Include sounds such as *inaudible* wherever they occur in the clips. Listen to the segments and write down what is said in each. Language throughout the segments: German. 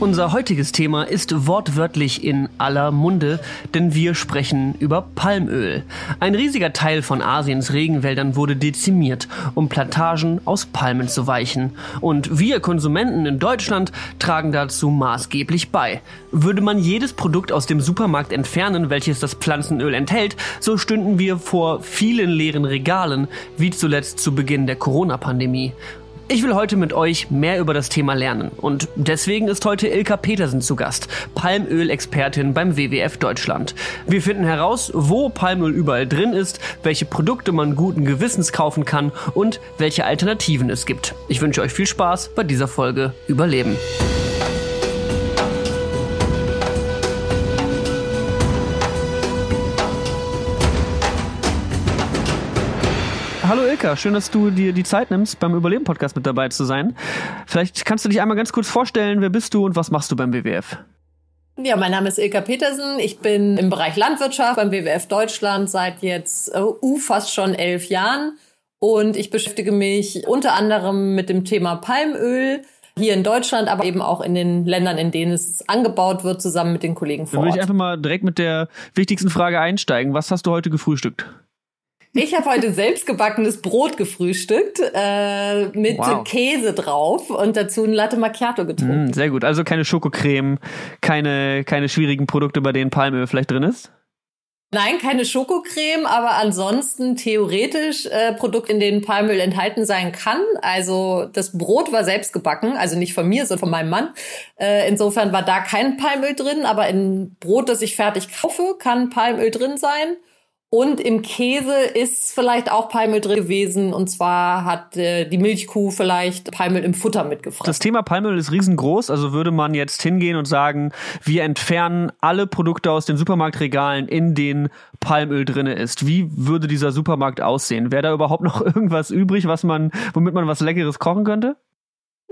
Unser heutiges Thema ist wortwörtlich in aller Munde, denn wir sprechen über Palmöl. Ein riesiger Teil von Asiens Regenwäldern wurde dezimiert, um Plantagen aus Palmen zu weichen. Und wir Konsumenten in Deutschland tragen dazu maßgeblich bei. Würde man jedes Produkt aus dem Supermarkt entfernen, welches das Pflanzenöl enthält, so stünden wir vor vielen leeren Regalen, wie zuletzt zu Beginn der Corona-Pandemie. Ich will heute mit euch mehr über das Thema lernen und deswegen ist heute Ilka Petersen zu Gast, Palmöl-Expertin beim WWF Deutschland. Wir finden heraus, wo Palmöl überall drin ist, welche Produkte man guten Gewissens kaufen kann und welche Alternativen es gibt. Ich wünsche euch viel Spaß bei dieser Folge Überleben. Hallo Ilka, schön, dass du dir die Zeit nimmst, beim Überleben-Podcast mit dabei zu sein. Vielleicht kannst du dich einmal ganz kurz vorstellen, wer bist du und was machst du beim WWF? Ja, mein Name ist Ilka Petersen. Ich bin im Bereich Landwirtschaft beim WWF Deutschland seit jetzt uh, uh, fast schon elf Jahren. Und ich beschäftige mich unter anderem mit dem Thema Palmöl hier in Deutschland, aber eben auch in den Ländern, in denen es angebaut wird, zusammen mit den Kollegen vor Ort. Dann würde ich einfach mal direkt mit der wichtigsten Frage einsteigen. Was hast du heute gefrühstückt? Ich habe heute selbstgebackenes Brot gefrühstückt äh, mit wow. Käse drauf und dazu ein Latte Macchiato getrunken. Mm, sehr gut. Also keine Schokocreme, keine, keine schwierigen Produkte, bei denen Palmöl vielleicht drin ist? Nein, keine Schokocreme, aber ansonsten theoretisch äh, Produkt, in denen Palmöl enthalten sein kann. Also das Brot war selbst gebacken, also nicht von mir, sondern von meinem Mann. Äh, insofern war da kein Palmöl drin, aber in Brot, das ich fertig kaufe, kann Palmöl drin sein. Und im Käse ist vielleicht auch Palmöl drin gewesen. Und zwar hat äh, die Milchkuh vielleicht Palmöl im Futter mitgefressen. Das Thema Palmöl ist riesengroß. Also würde man jetzt hingehen und sagen, wir entfernen alle Produkte aus den Supermarktregalen, in denen Palmöl drinne ist. Wie würde dieser Supermarkt aussehen? Wäre da überhaupt noch *laughs* irgendwas übrig, was man, womit man was Leckeres kochen könnte?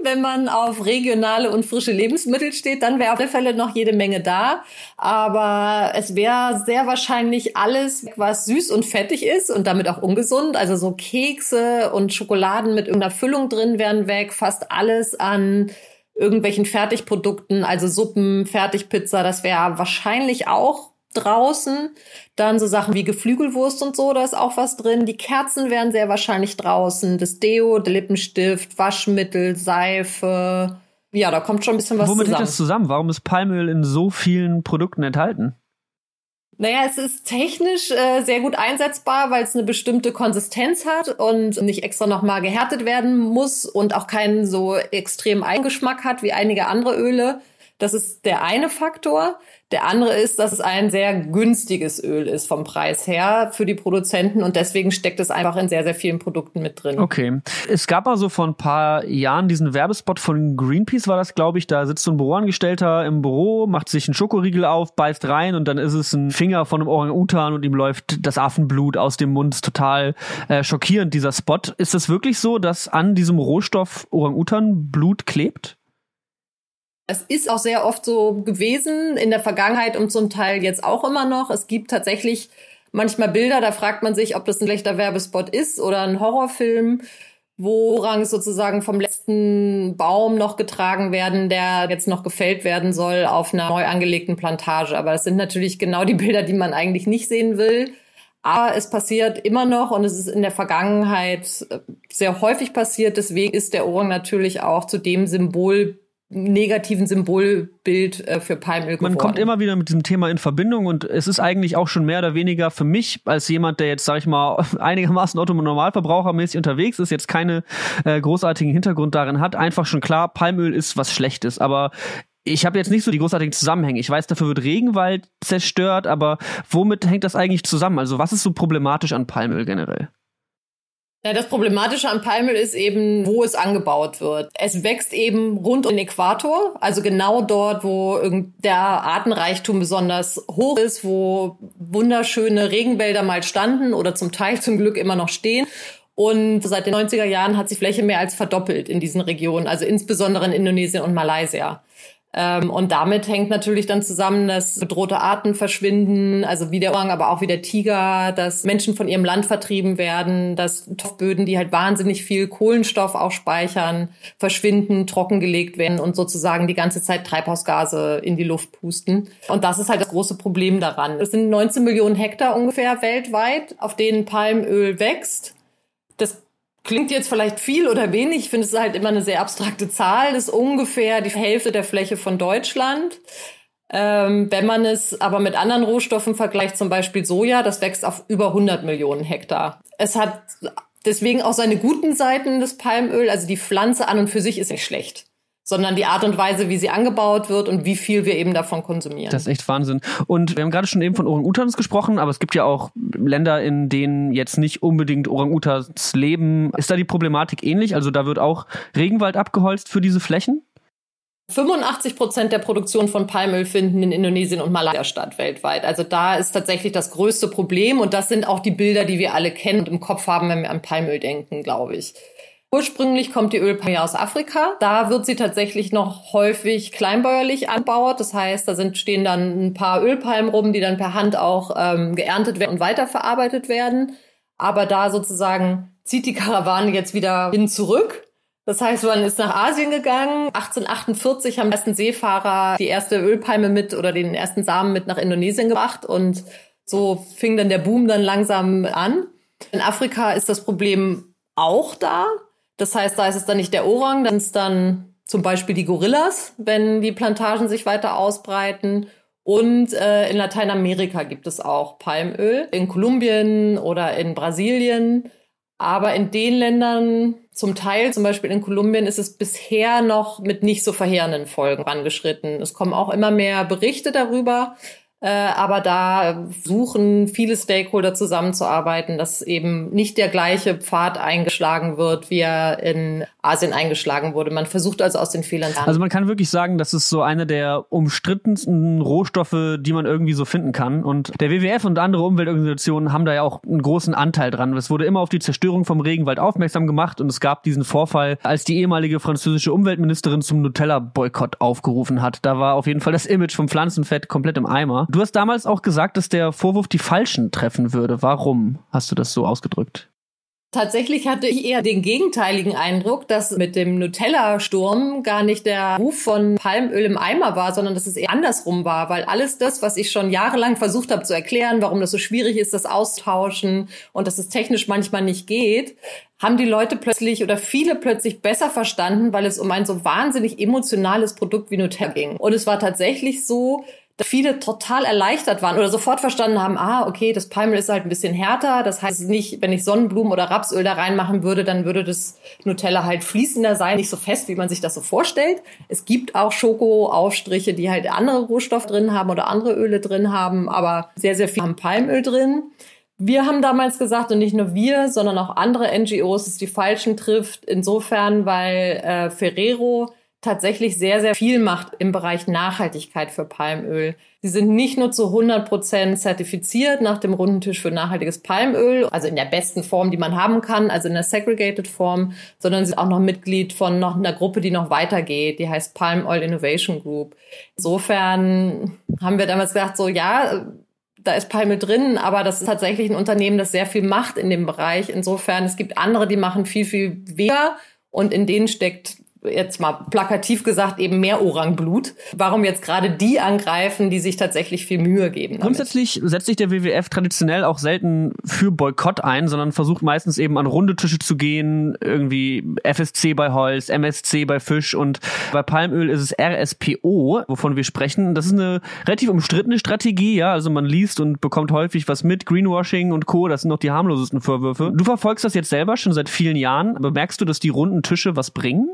Wenn man auf regionale und frische Lebensmittel steht, dann wäre auf alle Fälle noch jede Menge da. Aber es wäre sehr wahrscheinlich alles, was süß und fettig ist und damit auch ungesund. Also so Kekse und Schokoladen mit irgendeiner Füllung drin wären weg. Fast alles an irgendwelchen Fertigprodukten, also Suppen, Fertigpizza, das wäre wahrscheinlich auch draußen. Dann so Sachen wie Geflügelwurst und so, da ist auch was drin. Die Kerzen wären sehr wahrscheinlich draußen. Das Deo, der Lippenstift, Waschmittel, Seife. Ja, da kommt schon ein bisschen was Womit zusammen. Womit hängt das zusammen? Warum ist Palmöl in so vielen Produkten enthalten? Naja, es ist technisch äh, sehr gut einsetzbar, weil es eine bestimmte Konsistenz hat und nicht extra nochmal gehärtet werden muss und auch keinen so extremen Eingeschmack hat wie einige andere Öle. Das ist der eine Faktor. Der andere ist, dass es ein sehr günstiges Öl ist vom Preis her für die Produzenten und deswegen steckt es einfach in sehr, sehr vielen Produkten mit drin. Okay. Es gab mal so vor ein paar Jahren diesen Werbespot von Greenpeace, war das, glaube ich. Da sitzt so ein Büroangestellter im Büro, macht sich einen Schokoriegel auf, beißt rein und dann ist es ein Finger von einem Orang-Utan und ihm läuft das Affenblut aus dem Mund. Total äh, schockierend, dieser Spot. Ist es wirklich so, dass an diesem Rohstoff Orang-Utan Blut klebt? Es ist auch sehr oft so gewesen in der Vergangenheit und zum Teil jetzt auch immer noch. Es gibt tatsächlich manchmal Bilder, da fragt man sich, ob das ein schlechter Werbespot ist oder ein Horrorfilm, wo Orang sozusagen vom letzten Baum noch getragen werden, der jetzt noch gefällt werden soll auf einer neu angelegten Plantage. Aber das sind natürlich genau die Bilder, die man eigentlich nicht sehen will. Aber es passiert immer noch und es ist in der Vergangenheit sehr häufig passiert. Deswegen ist der Orang natürlich auch zu dem Symbol negativen Symbolbild äh, für Palmöl geworden. Man kommt immer wieder mit diesem Thema in Verbindung und es ist eigentlich auch schon mehr oder weniger für mich als jemand, der jetzt, sag ich mal, *laughs* einigermaßen Otto-Normalverbrauchermäßig unterwegs ist, jetzt keine äh, großartigen Hintergrund darin hat, einfach schon klar, Palmöl ist was Schlechtes, aber ich habe jetzt nicht so die großartigen Zusammenhänge. Ich weiß, dafür wird Regenwald zerstört, aber womit hängt das eigentlich zusammen? Also was ist so problematisch an Palmöl generell? Ja, das Problematische an Palmöl ist eben, wo es angebaut wird. Es wächst eben rund um den Äquator, also genau dort, wo der Artenreichtum besonders hoch ist, wo wunderschöne Regenwälder mal standen oder zum Teil zum Glück immer noch stehen. Und seit den 90er Jahren hat sich Fläche mehr als verdoppelt in diesen Regionen, also insbesondere in Indonesien und Malaysia. Ähm, und damit hängt natürlich dann zusammen, dass bedrohte Arten verschwinden, also wie der Orang, aber auch wie der Tiger, dass Menschen von ihrem Land vertrieben werden, dass Topfböden, die halt wahnsinnig viel Kohlenstoff auch speichern, verschwinden, trockengelegt werden und sozusagen die ganze Zeit Treibhausgase in die Luft pusten. Und das ist halt das große Problem daran. Es sind 19 Millionen Hektar ungefähr weltweit, auf denen Palmöl wächst. Das Klingt jetzt vielleicht viel oder wenig. Ich finde, es halt immer eine sehr abstrakte Zahl. Das ist ungefähr die Hälfte der Fläche von Deutschland. Ähm, wenn man es aber mit anderen Rohstoffen vergleicht, zum Beispiel Soja, das wächst auf über 100 Millionen Hektar. Es hat deswegen auch seine guten Seiten, das Palmöl. Also die Pflanze an und für sich ist nicht schlecht sondern die Art und Weise, wie sie angebaut wird und wie viel wir eben davon konsumieren. Das ist echt Wahnsinn. Und wir haben gerade schon eben von Orang-Utans gesprochen, aber es gibt ja auch Länder, in denen jetzt nicht unbedingt Orang-Utans leben. Ist da die Problematik ähnlich? Also da wird auch Regenwald abgeholzt für diese Flächen? 85 Prozent der Produktion von Palmöl finden in Indonesien und Malaysia statt weltweit. Also da ist tatsächlich das größte Problem und das sind auch die Bilder, die wir alle kennen und im Kopf haben, wenn wir an Palmöl denken, glaube ich. Ursprünglich kommt die Ölpalme aus Afrika. Da wird sie tatsächlich noch häufig kleinbäuerlich anbaut. Das heißt, da sind, stehen dann ein paar Ölpalmen rum, die dann per Hand auch ähm, geerntet werden und weiterverarbeitet werden. Aber da sozusagen zieht die Karawane jetzt wieder hin zurück. Das heißt, man ist nach Asien gegangen. 1848 haben die ersten Seefahrer die erste Ölpalme mit oder den ersten Samen mit nach Indonesien gebracht und so fing dann der Boom dann langsam an. In Afrika ist das Problem auch da. Das heißt, da ist es dann nicht der Orang, dann ist dann zum Beispiel die Gorillas, wenn die Plantagen sich weiter ausbreiten. Und äh, in Lateinamerika gibt es auch Palmöl, in Kolumbien oder in Brasilien. Aber in den Ländern, zum Teil, zum Beispiel in Kolumbien, ist es bisher noch mit nicht so verheerenden Folgen angeschritten. Es kommen auch immer mehr Berichte darüber. Äh, aber da suchen viele Stakeholder zusammenzuarbeiten, dass eben nicht der gleiche Pfad eingeschlagen wird, wie er in Asien eingeschlagen wurde. Man versucht also aus den Fehlern. Also man kann wirklich sagen, das ist so eine der umstrittensten Rohstoffe, die man irgendwie so finden kann. Und der WWF und andere Umweltorganisationen haben da ja auch einen großen Anteil dran. Es wurde immer auf die Zerstörung vom Regenwald aufmerksam gemacht und es gab diesen Vorfall, als die ehemalige französische Umweltministerin zum Nutella-Boykott aufgerufen hat. Da war auf jeden Fall das Image vom Pflanzenfett komplett im Eimer. Du hast damals auch gesagt, dass der Vorwurf die Falschen treffen würde. Warum hast du das so ausgedrückt? Tatsächlich hatte ich eher den gegenteiligen Eindruck, dass mit dem Nutella-Sturm gar nicht der Ruf von Palmöl im Eimer war, sondern dass es eher andersrum war, weil alles das, was ich schon jahrelang versucht habe zu erklären, warum das so schwierig ist, das Austauschen und dass es technisch manchmal nicht geht, haben die Leute plötzlich oder viele plötzlich besser verstanden, weil es um ein so wahnsinnig emotionales Produkt wie Nutella ging. Und es war tatsächlich so, viele total erleichtert waren oder sofort verstanden haben, ah, okay, das Palmöl ist halt ein bisschen härter. Das heißt nicht, wenn ich Sonnenblumen oder Rapsöl da reinmachen würde, dann würde das Nutella halt fließender sein, nicht so fest, wie man sich das so vorstellt. Es gibt auch Schokoaufstriche, die halt andere Rohstoffe drin haben oder andere Öle drin haben, aber sehr, sehr viel haben Palmöl drin. Wir haben damals gesagt, und nicht nur wir, sondern auch andere NGOs, dass die Falschen trifft, insofern, weil äh, Ferrero tatsächlich sehr, sehr viel macht im Bereich Nachhaltigkeit für Palmöl. Sie sind nicht nur zu 100 Prozent zertifiziert nach dem runden Tisch für nachhaltiges Palmöl, also in der besten Form, die man haben kann, also in der segregated Form, sondern sie sind auch noch Mitglied von noch einer Gruppe, die noch weitergeht, die heißt Palm Oil Innovation Group. Insofern haben wir damals gesagt, so ja, da ist Palmöl drin, aber das ist tatsächlich ein Unternehmen, das sehr viel macht in dem Bereich. Insofern, es gibt andere, die machen viel, viel weniger und in denen steckt jetzt mal plakativ gesagt, eben mehr Orangblut. Warum jetzt gerade die angreifen, die sich tatsächlich viel Mühe geben? Damit? Grundsätzlich setzt sich der WWF traditionell auch selten für Boykott ein, sondern versucht meistens eben an runde Tische zu gehen, irgendwie FSC bei Holz, MSC bei Fisch und bei Palmöl ist es RSPO, wovon wir sprechen. Das ist eine relativ umstrittene Strategie, ja, also man liest und bekommt häufig was mit, Greenwashing und Co., das sind noch die harmlosesten Vorwürfe. Du verfolgst das jetzt selber schon seit vielen Jahren, bemerkst du, dass die runden Tische was bringen?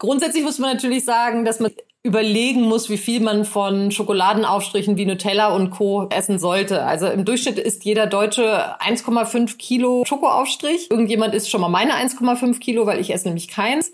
Grundsätzlich muss man natürlich sagen, dass man überlegen muss, wie viel man von Schokoladenaufstrichen wie Nutella und Co. essen sollte. Also im Durchschnitt isst jeder Deutsche 1,5 Kilo Schokoaufstrich. Irgendjemand isst schon mal meine 1,5 Kilo, weil ich esse nämlich keins.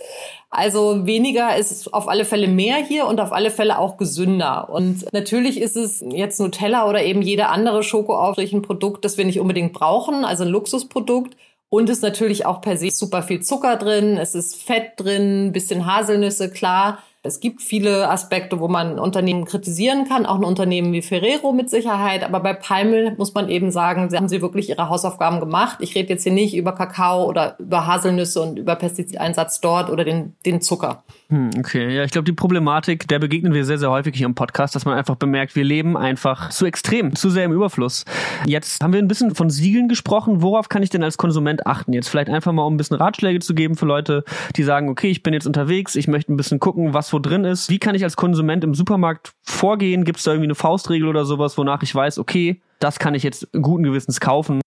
Also weniger ist auf alle Fälle mehr hier und auf alle Fälle auch gesünder. Und natürlich ist es jetzt Nutella oder eben jeder andere Schokoaufstrich ein Produkt, das wir nicht unbedingt brauchen, also ein Luxusprodukt. Und ist natürlich auch per se super viel Zucker drin, es ist Fett drin, bisschen Haselnüsse, klar. Es gibt viele Aspekte, wo man Unternehmen kritisieren kann, auch ein Unternehmen wie Ferrero mit Sicherheit. Aber bei Palmöl muss man eben sagen, sie haben sie wirklich ihre Hausaufgaben gemacht. Ich rede jetzt hier nicht über Kakao oder über Haselnüsse und über Pestizideinsatz dort oder den, den Zucker. Hm, okay, ja, ich glaube, die Problematik, der begegnen wir sehr, sehr häufig hier im Podcast, dass man einfach bemerkt, wir leben einfach zu extrem, zu sehr im Überfluss. Jetzt haben wir ein bisschen von Siegeln gesprochen. Worauf kann ich denn als Konsument achten? Jetzt vielleicht einfach mal, um ein bisschen Ratschläge zu geben für Leute, die sagen, okay, ich bin jetzt unterwegs, ich möchte ein bisschen gucken, was wo drin ist. Wie kann ich als Konsument im Supermarkt vorgehen? Gibt es da irgendwie eine Faustregel oder sowas, wonach ich weiß, okay, das kann ich jetzt guten Gewissens kaufen?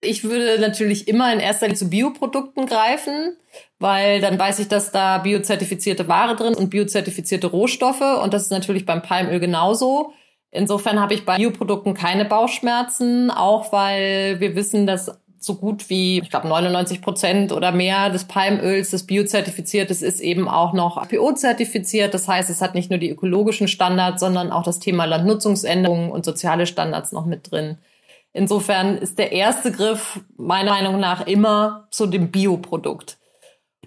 Ich würde natürlich immer in erster Linie zu Bioprodukten greifen, weil dann weiß ich, dass da biozertifizierte Ware drin und biozertifizierte Rohstoffe und das ist natürlich beim Palmöl genauso. Insofern habe ich bei Bioprodukten keine Bauchschmerzen, auch weil wir wissen, dass so gut wie, ich glaube, 99 Prozent oder mehr des Palmöls, das biozertifiziert ist, ist eben auch noch APO-zertifiziert. Das heißt, es hat nicht nur die ökologischen Standards, sondern auch das Thema Landnutzungsänderungen und soziale Standards noch mit drin. Insofern ist der erste Griff meiner Meinung nach immer zu dem Bioprodukt.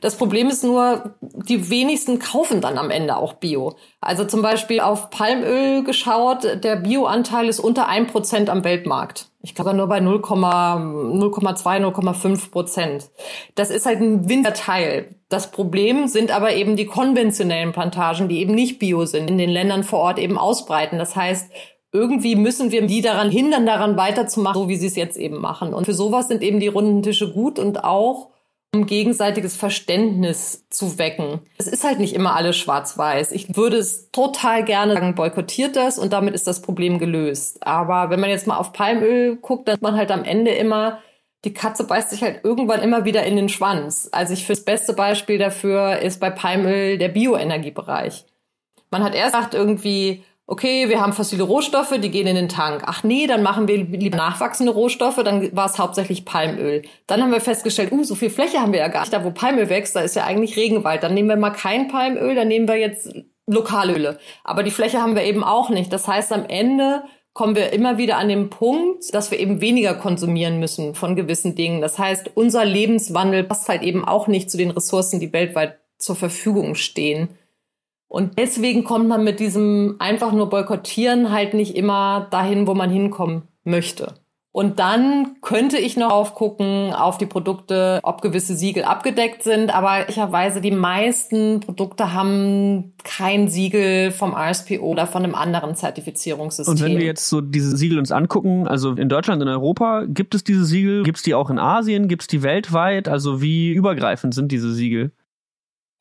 Das Problem ist nur, die wenigsten kaufen dann am Ende auch Bio. Also zum Beispiel auf Palmöl geschaut, der Bioanteil ist unter 1% am Weltmarkt. Ich glaube nur bei 0,2, 0,5 Prozent. Das ist halt ein Winterteil. Das Problem sind aber eben die konventionellen Plantagen, die eben nicht bio sind, in den Ländern vor Ort eben ausbreiten. Das heißt, irgendwie müssen wir die daran hindern, daran weiterzumachen, so wie sie es jetzt eben machen. Und für sowas sind eben die runden Tische gut und auch um gegenseitiges Verständnis zu wecken. Es ist halt nicht immer alles schwarz-weiß. Ich würde es total gerne sagen, boykottiert das und damit ist das Problem gelöst. Aber wenn man jetzt mal auf Palmöl guckt, dann hat man halt am Ende immer, die Katze beißt sich halt irgendwann immer wieder in den Schwanz. Also ich finde, das beste Beispiel dafür ist bei Palmöl der Bioenergiebereich. Man hat erst gesagt irgendwie, okay, wir haben fossile Rohstoffe, die gehen in den Tank. Ach nee, dann machen wir lieber nachwachsende Rohstoffe, dann war es hauptsächlich Palmöl. Dann haben wir festgestellt, uh, so viel Fläche haben wir ja gar nicht. Da, wo Palmöl wächst, da ist ja eigentlich Regenwald. Dann nehmen wir mal kein Palmöl, dann nehmen wir jetzt lokale Öle. Aber die Fläche haben wir eben auch nicht. Das heißt, am Ende kommen wir immer wieder an den Punkt, dass wir eben weniger konsumieren müssen von gewissen Dingen. Das heißt, unser Lebenswandel passt halt eben auch nicht zu den Ressourcen, die weltweit zur Verfügung stehen. Und deswegen kommt man mit diesem einfach nur boykottieren halt nicht immer dahin, wo man hinkommen möchte. Und dann könnte ich noch aufgucken auf die Produkte, ob gewisse Siegel abgedeckt sind. Aber ehrlicherweise die meisten Produkte haben kein Siegel vom RSPO oder von einem anderen Zertifizierungssystem. Und wenn wir jetzt so diese Siegel uns angucken, also in Deutschland, in Europa, gibt es diese Siegel? Gibt es die auch in Asien? Gibt es die weltweit? Also wie übergreifend sind diese Siegel?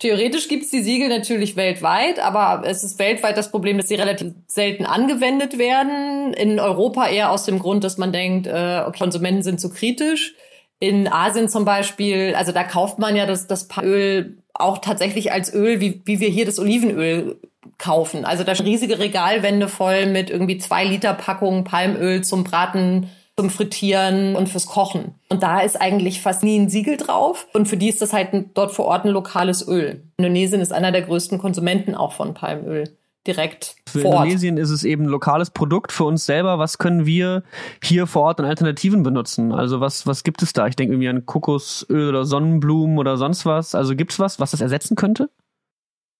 Theoretisch gibt's die Siegel natürlich weltweit, aber es ist weltweit das Problem, dass sie relativ selten angewendet werden. In Europa eher aus dem Grund, dass man denkt, äh, okay, Konsumenten sind zu kritisch. In Asien zum Beispiel, also da kauft man ja das, das Öl auch tatsächlich als Öl, wie, wie wir hier das Olivenöl kaufen. Also da riesige Regalwände voll mit irgendwie zwei Liter Packungen Palmöl zum Braten zum Frittieren und fürs Kochen. Und da ist eigentlich fast nie ein Siegel drauf. Und für die ist das halt dort vor Ort ein lokales Öl. Indonesien ist einer der größten Konsumenten auch von Palmöl direkt für vor Indonesien ist es eben ein lokales Produkt für uns selber. Was können wir hier vor Ort an Alternativen benutzen? Also was, was gibt es da? Ich denke irgendwie an Kokosöl oder Sonnenblumen oder sonst was. Also gibt es was, was das ersetzen könnte?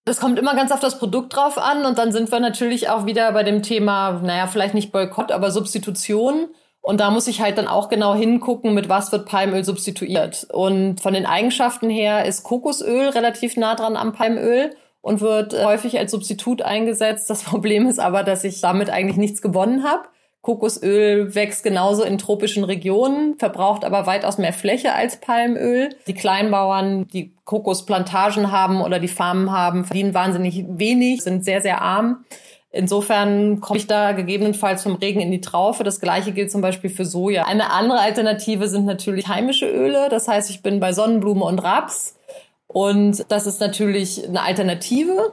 Das kommt immer ganz auf das Produkt drauf an und dann sind wir natürlich auch wieder bei dem Thema, naja, vielleicht nicht Boykott, aber Substitution. Und da muss ich halt dann auch genau hingucken, mit was wird Palmöl substituiert. Und von den Eigenschaften her ist Kokosöl relativ nah dran am Palmöl und wird äh, häufig als Substitut eingesetzt. Das *laughs* Problem ist aber, dass ich damit eigentlich nichts gewonnen habe. Kokosöl wächst genauso in tropischen Regionen, verbraucht aber weitaus mehr Fläche als Palmöl. Die Kleinbauern, die Kokosplantagen haben oder die Farmen haben, verdienen wahnsinnig wenig, sind sehr, sehr arm. Insofern komme ich da gegebenenfalls vom Regen in die Traufe. Das gleiche gilt zum Beispiel für Soja. Eine andere Alternative sind natürlich heimische Öle. Das heißt, ich bin bei Sonnenblume und Raps. Und das ist natürlich eine Alternative.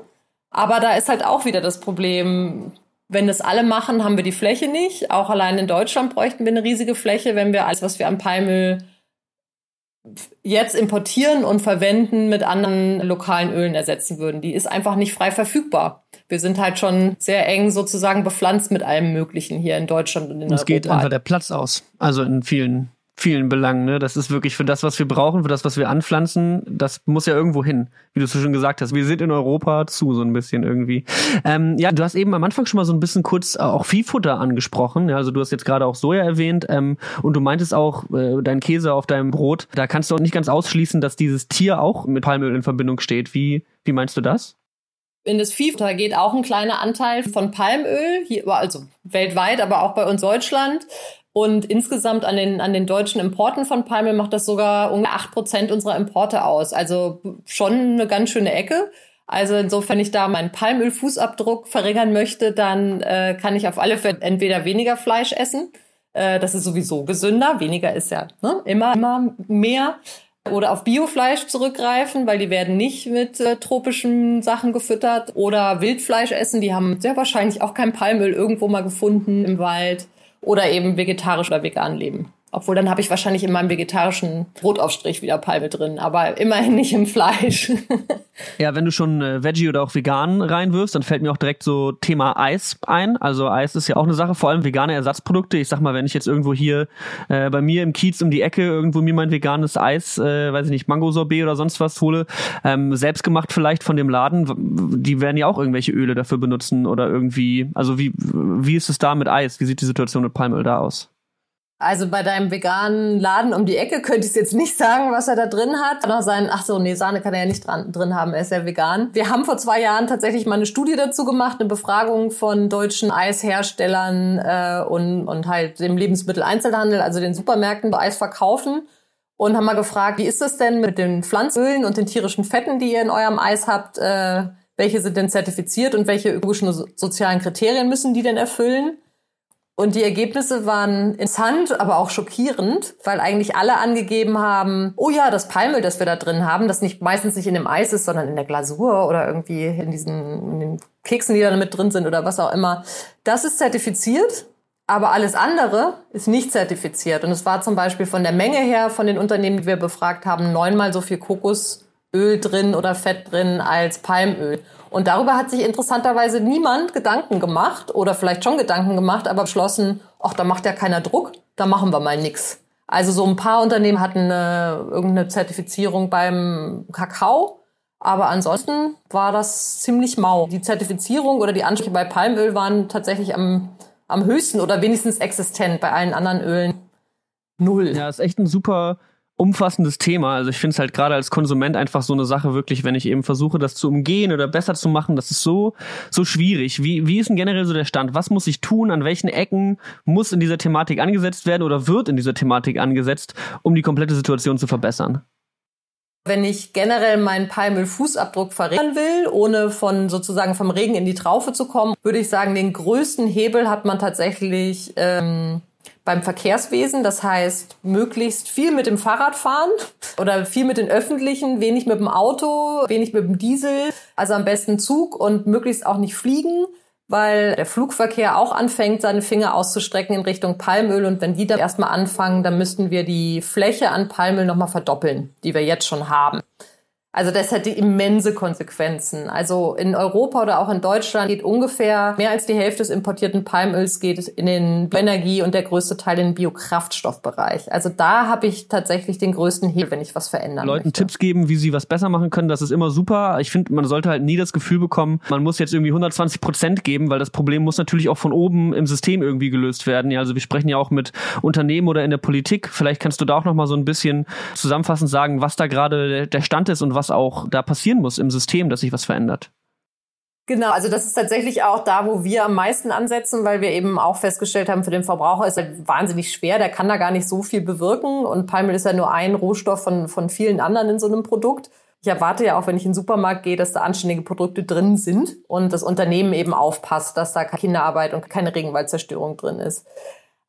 Aber da ist halt auch wieder das Problem, wenn das alle machen, haben wir die Fläche nicht. Auch allein in Deutschland bräuchten wir eine riesige Fläche, wenn wir alles, was wir am Palmöl jetzt importieren und verwenden, mit anderen lokalen Ölen ersetzen würden. Die ist einfach nicht frei verfügbar. Wir sind halt schon sehr eng sozusagen bepflanzt mit allem Möglichen hier in Deutschland und in Uns Europa. geht einfach der Platz aus. Also in vielen vielen Belangen. Ne? Das ist wirklich für das, was wir brauchen, für das, was wir anpflanzen, das muss ja irgendwo hin, wie du so schon gesagt hast. Wir sind in Europa zu, so ein bisschen irgendwie. Ähm, ja, du hast eben am Anfang schon mal so ein bisschen kurz äh, auch Viehfutter angesprochen. Ja, also du hast jetzt gerade auch Soja erwähnt ähm, und du meintest auch äh, dein Käse auf deinem Brot. Da kannst du auch nicht ganz ausschließen, dass dieses Tier auch mit Palmöl in Verbindung steht. Wie, wie meinst du das? In das Viehfutter geht auch ein kleiner Anteil von Palmöl, hier, also weltweit, aber auch bei uns Deutschland. Und insgesamt an den, an den deutschen Importen von Palmöl macht das sogar ungefähr acht Prozent unserer Importe aus. Also schon eine ganz schöne Ecke. Also insofern ich da meinen Palmölfußabdruck verringern möchte, dann äh, kann ich auf alle Fälle entweder weniger Fleisch essen. Äh, das ist sowieso gesünder. Weniger ist ja ne, immer, immer mehr. Oder auf Biofleisch zurückgreifen, weil die werden nicht mit äh, tropischen Sachen gefüttert. Oder Wildfleisch essen, die haben sehr wahrscheinlich auch kein Palmöl irgendwo mal gefunden im Wald oder eben vegetarisch oder vegan leben. Obwohl dann habe ich wahrscheinlich in meinem vegetarischen Brotaufstrich wieder Palme drin, aber immerhin nicht im Fleisch. *laughs* ja, wenn du schon äh, Veggie oder auch vegan reinwirfst, dann fällt mir auch direkt so Thema Eis ein. Also Eis ist ja auch eine Sache, vor allem vegane Ersatzprodukte. Ich sag mal, wenn ich jetzt irgendwo hier äh, bei mir im Kiez um die Ecke irgendwo mir mein veganes Eis, äh, weiß ich nicht, Mango-Sorbet oder sonst was hole, ähm, selbst gemacht vielleicht von dem Laden, die werden ja auch irgendwelche Öle dafür benutzen oder irgendwie, also wie, wie ist es da mit Eis? Wie sieht die Situation mit Palmöl da aus? Also bei deinem veganen Laden um die Ecke könnte ich jetzt nicht sagen, was er da drin hat. Auch sein, ach so, nee, Sahne kann er ja nicht dran, drin haben, er ist ja vegan. Wir haben vor zwei Jahren tatsächlich mal eine Studie dazu gemacht, eine Befragung von deutschen Eisherstellern äh, und, und halt dem Lebensmitteleinzelhandel, also den Supermärkten, die Eis verkaufen. Und haben mal gefragt, wie ist das denn mit den Pflanzölen und den tierischen Fetten, die ihr in eurem Eis habt? Äh, welche sind denn zertifiziert und welche ökologischen und sozialen Kriterien müssen die denn erfüllen? Und die Ergebnisse waren interessant, aber auch schockierend, weil eigentlich alle angegeben haben, oh ja, das Palmöl, das wir da drin haben, das nicht meistens nicht in dem Eis ist, sondern in der Glasur oder irgendwie in diesen in den Keksen, die da mit drin sind oder was auch immer, das ist zertifiziert. Aber alles andere ist nicht zertifiziert. Und es war zum Beispiel von der Menge her von den Unternehmen, die wir befragt haben, neunmal so viel Kokosöl drin oder Fett drin als Palmöl. Und darüber hat sich interessanterweise niemand Gedanken gemacht oder vielleicht schon Gedanken gemacht, aber beschlossen, ach, da macht ja keiner Druck, da machen wir mal nix. Also so ein paar Unternehmen hatten eine, irgendeine Zertifizierung beim Kakao, aber ansonsten war das ziemlich mau. Die Zertifizierung oder die Ansprüche bei Palmöl waren tatsächlich am, am höchsten oder wenigstens existent. Bei allen anderen Ölen null. Ja, ist echt ein super umfassendes Thema. Also ich finde es halt gerade als Konsument einfach so eine Sache wirklich, wenn ich eben versuche, das zu umgehen oder besser zu machen, das ist so, so schwierig. Wie, wie ist denn generell so der Stand? Was muss ich tun? An welchen Ecken muss in dieser Thematik angesetzt werden oder wird in dieser Thematik angesetzt, um die komplette Situation zu verbessern? Wenn ich generell meinen Palmöl-Fußabdruck verringern will, ohne von sozusagen vom Regen in die Traufe zu kommen, würde ich sagen, den größten Hebel hat man tatsächlich ähm, beim Verkehrswesen. Das heißt, möglichst viel mit dem Fahrrad fahren oder viel mit den Öffentlichen, wenig mit dem Auto, wenig mit dem Diesel. Also am besten Zug und möglichst auch nicht fliegen, weil der Flugverkehr auch anfängt, seine Finger auszustrecken in Richtung Palmöl. Und wenn die dann erstmal anfangen, dann müssten wir die Fläche an Palmöl nochmal verdoppeln, die wir jetzt schon haben. Also das hätte immense Konsequenzen. Also in Europa oder auch in Deutschland geht ungefähr mehr als die Hälfte des importierten Palmöls geht in den Energie und der größte Teil in den Biokraftstoffbereich. Also da habe ich tatsächlich den größten Hebel, wenn ich was verändern Leuten möchte. Tipps geben, wie sie was besser machen können, das ist immer super. Ich finde, man sollte halt nie das Gefühl bekommen, man muss jetzt irgendwie 120 Prozent geben, weil das Problem muss natürlich auch von oben im System irgendwie gelöst werden. Ja, also wir sprechen ja auch mit Unternehmen oder in der Politik. Vielleicht kannst du da auch noch mal so ein bisschen zusammenfassend sagen, was da gerade der Stand ist und was auch da passieren muss im System, dass sich was verändert. Genau, also das ist tatsächlich auch da, wo wir am meisten ansetzen, weil wir eben auch festgestellt haben, für den Verbraucher ist er wahnsinnig schwer, der kann da gar nicht so viel bewirken und Palmöl ist ja nur ein Rohstoff von, von vielen anderen in so einem Produkt. Ich erwarte ja auch, wenn ich in den Supermarkt gehe, dass da anständige Produkte drin sind und das Unternehmen eben aufpasst, dass da keine Kinderarbeit und keine Regenwaldzerstörung drin ist.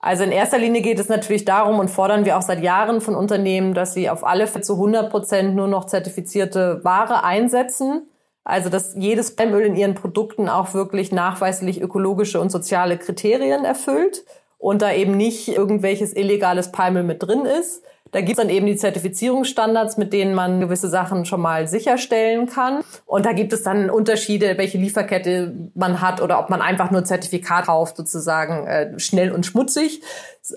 Also in erster Linie geht es natürlich darum und fordern wir auch seit Jahren von Unternehmen, dass sie auf alle zu 100 Prozent nur noch zertifizierte Ware einsetzen. Also dass jedes Palmöl in ihren Produkten auch wirklich nachweislich ökologische und soziale Kriterien erfüllt und da eben nicht irgendwelches illegales Palmöl mit drin ist. Da gibt es dann eben die Zertifizierungsstandards, mit denen man gewisse Sachen schon mal sicherstellen kann. Und da gibt es dann Unterschiede, welche Lieferkette man hat oder ob man einfach nur Zertifikat kauft, sozusagen äh, schnell und schmutzig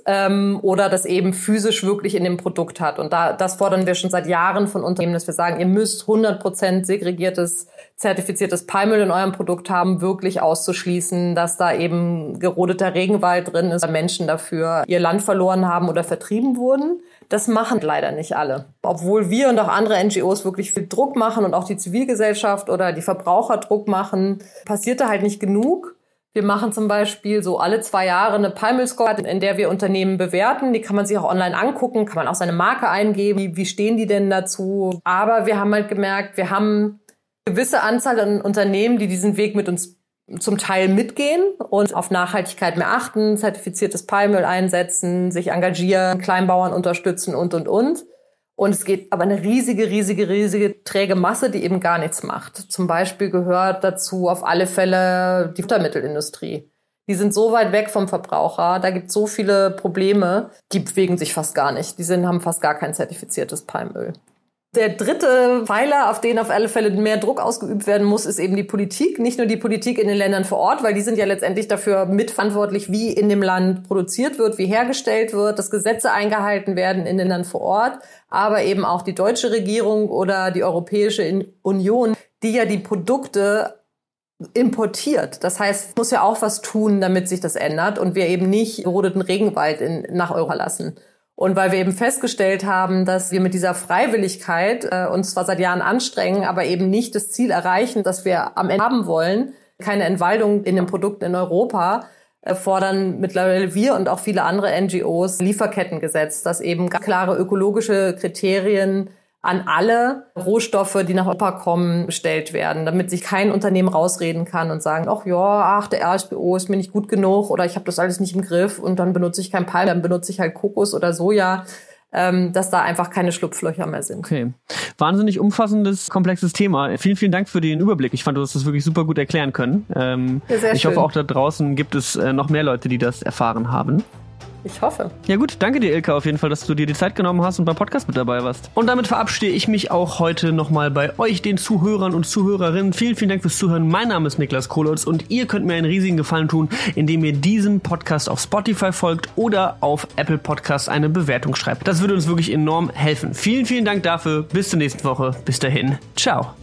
ähm, oder das eben physisch wirklich in dem Produkt hat. Und da, das fordern wir schon seit Jahren von Unternehmen, dass wir sagen, ihr müsst 100% segregiertes, zertifiziertes Palmöl in eurem Produkt haben, wirklich auszuschließen, dass da eben gerodeter Regenwald drin ist, weil Menschen dafür ihr Land verloren haben oder vertrieben wurden. Das machen leider nicht alle. Obwohl wir und auch andere NGOs wirklich viel Druck machen und auch die Zivilgesellschaft oder die Verbraucher Druck machen, passiert da halt nicht genug. Wir machen zum Beispiel so alle zwei Jahre eine Palmel Score, in der wir Unternehmen bewerten. Die kann man sich auch online angucken, kann man auch seine Marke eingeben. Wie, wie stehen die denn dazu? Aber wir haben halt gemerkt, wir haben eine gewisse Anzahl an Unternehmen, die diesen Weg mit uns zum Teil mitgehen und auf Nachhaltigkeit mehr achten, zertifiziertes Palmöl einsetzen, sich engagieren, Kleinbauern unterstützen und, und, und. Und es geht aber eine riesige, riesige, riesige träge Masse, die eben gar nichts macht. Zum Beispiel gehört dazu auf alle Fälle die Futtermittelindustrie. Die sind so weit weg vom Verbraucher, da gibt es so viele Probleme, die bewegen sich fast gar nicht. Die sind, haben fast gar kein zertifiziertes Palmöl. Der dritte Pfeiler, auf den auf alle Fälle mehr Druck ausgeübt werden muss, ist eben die Politik. Nicht nur die Politik in den Ländern vor Ort, weil die sind ja letztendlich dafür mitverantwortlich, wie in dem Land produziert wird, wie hergestellt wird, dass Gesetze eingehalten werden in den Ländern vor Ort, aber eben auch die deutsche Regierung oder die Europäische Union, die ja die Produkte importiert. Das heißt, muss ja auch was tun, damit sich das ändert und wir eben nicht gerodeten Regenwald in, nach Europa lassen. Und weil wir eben festgestellt haben, dass wir mit dieser Freiwilligkeit äh, uns zwar seit Jahren anstrengen, aber eben nicht das Ziel erreichen, das wir am Ende haben wollen, keine Entwaldung in den Produkten in Europa, äh, fordern mittlerweile wir und auch viele andere NGOs Lieferkettengesetz, dass eben klare ökologische Kriterien an alle Rohstoffe, die nach Europa kommen, gestellt werden, damit sich kein Unternehmen rausreden kann und sagen, ach ja, ach, der RSBO ist mir nicht gut genug oder ich habe das alles nicht im Griff und dann benutze ich kein Palm, dann benutze ich halt Kokos oder Soja. Ähm, dass da einfach keine Schlupflöcher mehr sind. Okay. Wahnsinnig umfassendes, komplexes Thema. Vielen, vielen Dank für den Überblick. Ich fand, du hast das wirklich super gut erklären können. Ähm, ja, ich schön. hoffe, auch da draußen gibt es äh, noch mehr Leute, die das erfahren haben. Ich hoffe. Ja gut, danke dir, Ilka, auf jeden Fall, dass du dir die Zeit genommen hast und beim Podcast mit dabei warst. Und damit verabschiede ich mich auch heute nochmal bei euch, den Zuhörern und Zuhörerinnen. Vielen, vielen Dank fürs Zuhören. Mein Name ist Niklas Kohlholz und ihr könnt mir einen riesigen Gefallen tun, indem ihr diesem Podcast auf Spotify folgt oder auf Apple Podcast eine Bewertung schreibt. Das würde uns wirklich enorm helfen. Vielen, vielen Dank dafür. Bis zur nächsten Woche. Bis dahin. Ciao.